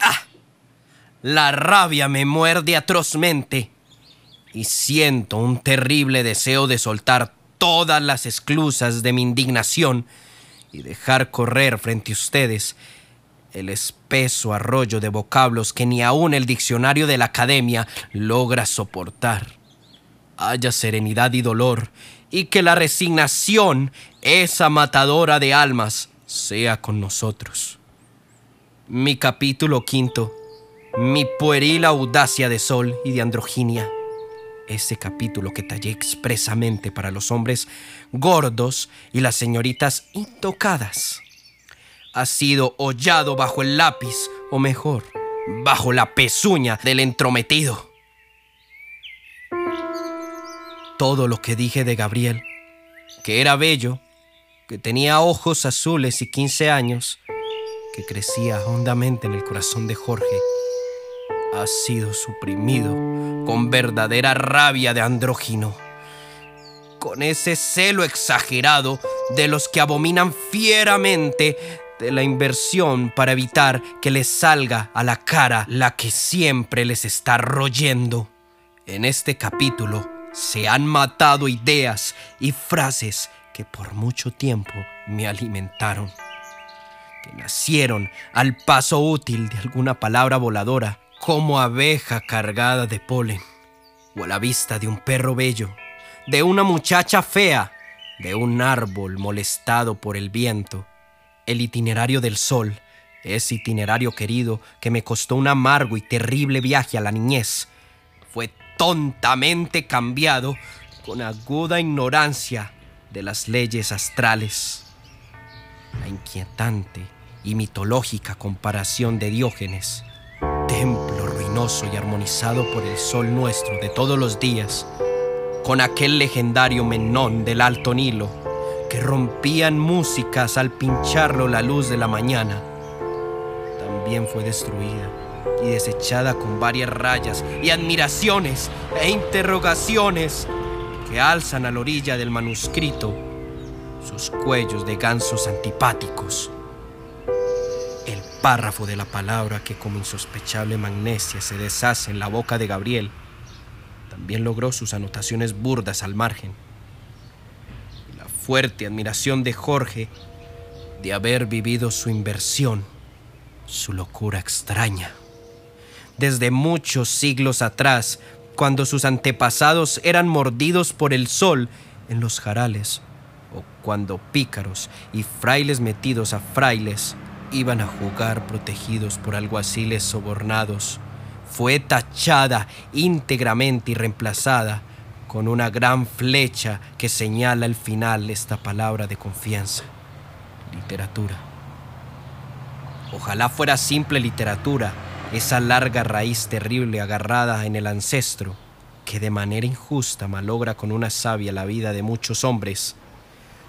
¡Ah! La rabia me muerde atrozmente y siento un terrible deseo de soltar todas las esclusas de mi indignación y dejar correr frente a ustedes el espeso arroyo de vocablos que ni aun el diccionario de la academia logra soportar. Haya serenidad y dolor, y que la resignación, esa matadora de almas, sea con nosotros. Mi capítulo quinto, mi pueril audacia de sol y de androginia ese capítulo que tallé expresamente para los hombres gordos y las señoritas intocadas. Ha sido hollado bajo el lápiz, o mejor, bajo la pezuña del entrometido. Todo lo que dije de Gabriel, que era bello, que tenía ojos azules y 15 años, que crecía hondamente en el corazón de Jorge, ha sido suprimido con verdadera rabia de andrógino, con ese celo exagerado de los que abominan fieramente de la inversión para evitar que les salga a la cara la que siempre les está royendo. En este capítulo se han matado ideas y frases que por mucho tiempo me alimentaron, que nacieron al paso útil de alguna palabra voladora como abeja cargada de polen, o a la vista de un perro bello, de una muchacha fea, de un árbol molestado por el viento. El itinerario del sol, ese itinerario querido que me costó un amargo y terrible viaje a la niñez, fue tontamente cambiado con aguda ignorancia de las leyes astrales. La inquietante y mitológica comparación de Diógenes templo ruinoso y armonizado por el sol nuestro de todos los días, con aquel legendario Menón del Alto Nilo, que rompían músicas al pincharlo la luz de la mañana, también fue destruida y desechada con varias rayas y admiraciones e interrogaciones que alzan a la orilla del manuscrito sus cuellos de gansos antipáticos párrafo de la palabra que como insospechable magnesia se deshace en la boca de Gabriel, también logró sus anotaciones burdas al margen. la fuerte admiración de Jorge de haber vivido su inversión, su locura extraña. Desde muchos siglos atrás, cuando sus antepasados eran mordidos por el sol en los jarales, o cuando pícaros y frailes metidos a frailes iban a jugar protegidos por alguaciles sobornados, fue tachada íntegramente y reemplazada con una gran flecha que señala al final esta palabra de confianza, literatura. Ojalá fuera simple literatura, esa larga raíz terrible agarrada en el ancestro, que de manera injusta malogra con una savia la vida de muchos hombres.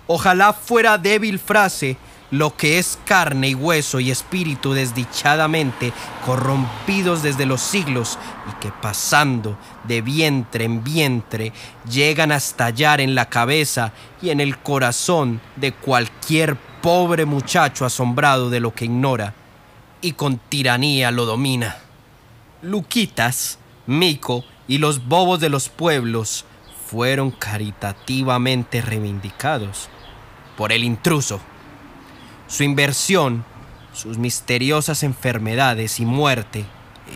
Ojalá fuera débil frase lo que es carne y hueso y espíritu desdichadamente corrompidos desde los siglos y que pasando de vientre en vientre llegan a estallar en la cabeza y en el corazón de cualquier pobre muchacho asombrado de lo que ignora y con tiranía lo domina. Luquitas, Mico y los bobos de los pueblos fueron caritativamente reivindicados por el intruso su inversión, sus misteriosas enfermedades y muerte,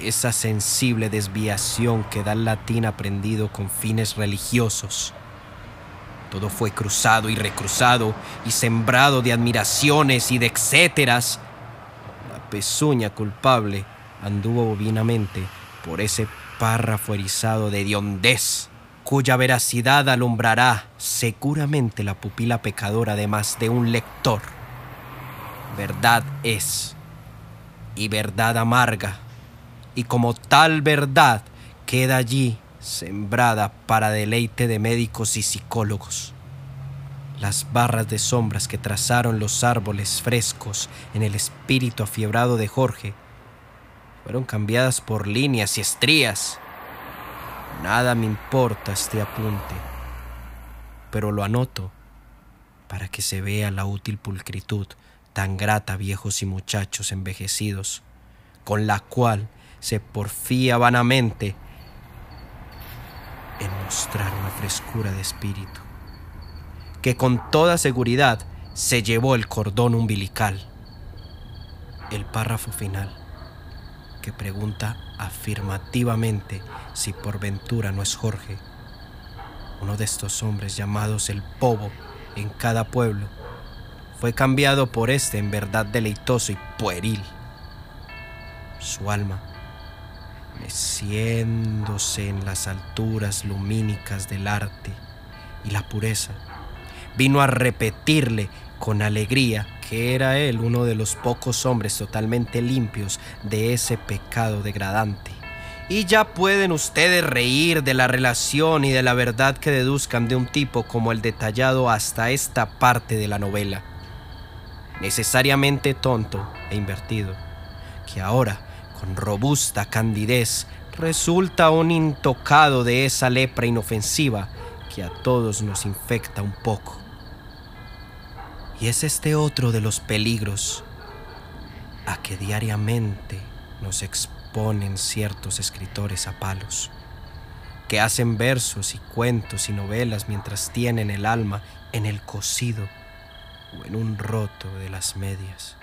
esa sensible desviación que da el latín aprendido con fines religiosos. Todo fue cruzado y recruzado y sembrado de admiraciones y de etcéteras. Pezuña culpable anduvo bovinamente por ese párrafo erizado de diondez, cuya veracidad alumbrará seguramente la pupila pecadora de más de un lector verdad es, y verdad amarga, y como tal verdad queda allí sembrada para deleite de médicos y psicólogos. Las barras de sombras que trazaron los árboles frescos en el espíritu afiebrado de Jorge fueron cambiadas por líneas y estrías. Nada me importa este apunte. pero lo anoto para que se vea la útil pulcritud tan grata a viejos y muchachos envejecidos, con la cual se porfía vanamente en mostrar una frescura de espíritu, que con toda seguridad se llevó el cordón umbilical. El párrafo final, que pregunta afirmativamente si por ventura no es Jorge, uno de estos hombres llamados el Pobo en cada pueblo, fue cambiado por este en verdad deleitoso y pueril. Su alma, meciéndose en las alturas lumínicas del arte y la pureza, vino a repetirle con alegría que era él uno de los pocos hombres totalmente limpios de ese pecado degradante. Y ya pueden ustedes reír de la relación y de la verdad que deduzcan de un tipo como el detallado hasta esta parte de la novela. Necesariamente tonto e invertido, que ahora, con robusta candidez, resulta un intocado de esa lepra inofensiva que a todos nos infecta un poco. Y es este otro de los peligros a que diariamente nos exponen ciertos escritores a palos, que hacen versos y cuentos y novelas mientras tienen el alma en el cosido o en un roto de las medias.